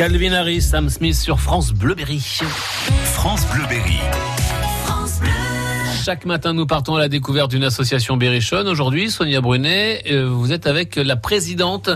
Calvin Harris, Sam Smith sur France Bleuberry. France Bleuberry. Chaque matin, nous partons à la découverte d'une association berrichonne. Aujourd'hui, Sonia Brunet, euh, vous êtes avec la présidente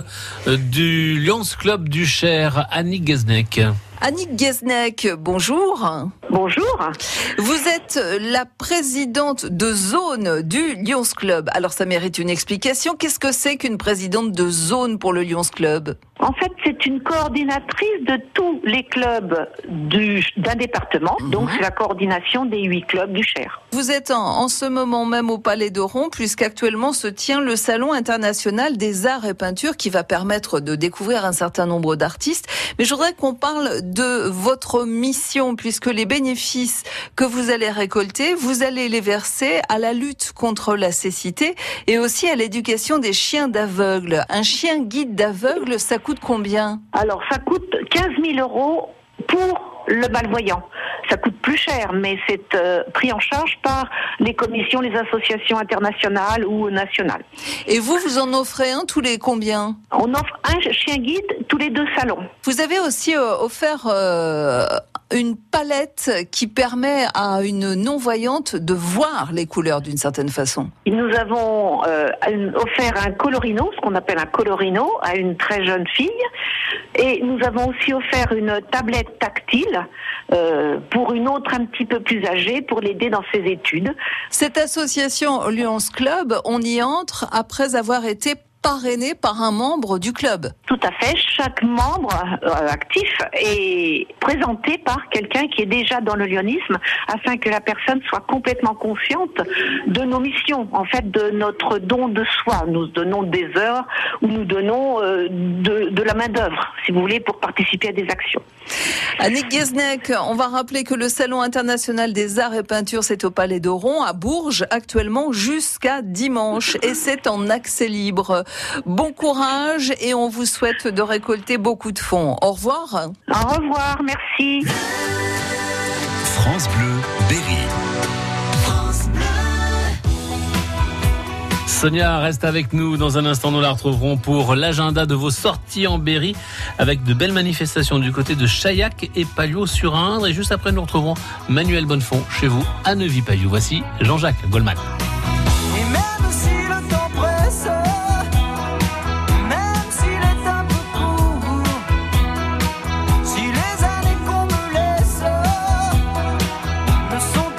euh, du Lions Club du Cher, Annie Gesneck. Annick Gesneck, bonjour. Bonjour. Vous êtes la présidente de zone du Lions Club. Alors ça mérite une explication. Qu'est-ce que c'est qu'une présidente de zone pour le Lions Club? En fait, c'est une coordinatrice de tous les clubs du- d'un département. Donc, c'est la coordination des huit clubs du Cher. Vous êtes en, en ce moment même au Palais d'Oron, puisqu'actuellement se tient le Salon international des arts et peintures qui va permettre de découvrir un certain nombre d'artistes. Mais je voudrais qu'on parle de votre mission, puisque les bénéfices que vous allez récolter, vous allez les verser à la lutte contre la cécité et aussi à l'éducation des chiens d'aveugles. Un chien guide d'aveugle, ça coûte combien Alors, ça coûte 15 000 euros pour le malvoyant. Ça coûte plus cher, mais c'est euh, pris en charge par les commissions, les associations internationales ou nationales. Et vous, vous en offrez un tous les combien? On offre un chien guide tous les deux salons. Vous avez aussi euh, offert euh, une palette qui permet à une non-voyante de voir les couleurs d'une certaine façon. Nous avons euh, offert un colorino, ce qu'on appelle un colorino, à une très jeune fille. Et nous avons aussi offert une tablette tactile euh, pour une autre un petit peu plus âgée pour l'aider dans ses études. Cette association Lions Club, on y entre après avoir été parrainé par un membre du club. Tout à fait. Chaque membre euh, actif est présenté par quelqu'un qui est déjà dans le lyonisme afin que la personne soit complètement consciente de nos missions, en fait, de notre don de soi. Nous donnons des heures ou nous donnons euh, de, de la main-d'œuvre, si vous voulez, pour participer à des actions. Annick Gesneck, on va rappeler que le Salon international des arts et peintures, c'est au Palais d'Oron, à Bourges, actuellement jusqu'à dimanche. Et c'est en accès libre. Bon courage et on vous souhaite de récolter beaucoup de fonds. Au revoir. Au revoir, merci. France Bleu Berry. Sonia reste avec nous. Dans un instant, nous la retrouverons pour l'agenda de vos sorties en Berry avec de belles manifestations du côté de Chaillac et Palio-sur-Indre. Et juste après, nous retrouverons Manuel Bonnefond chez vous à Neuvy-Palio. Voici Jean-Jacques Goldman.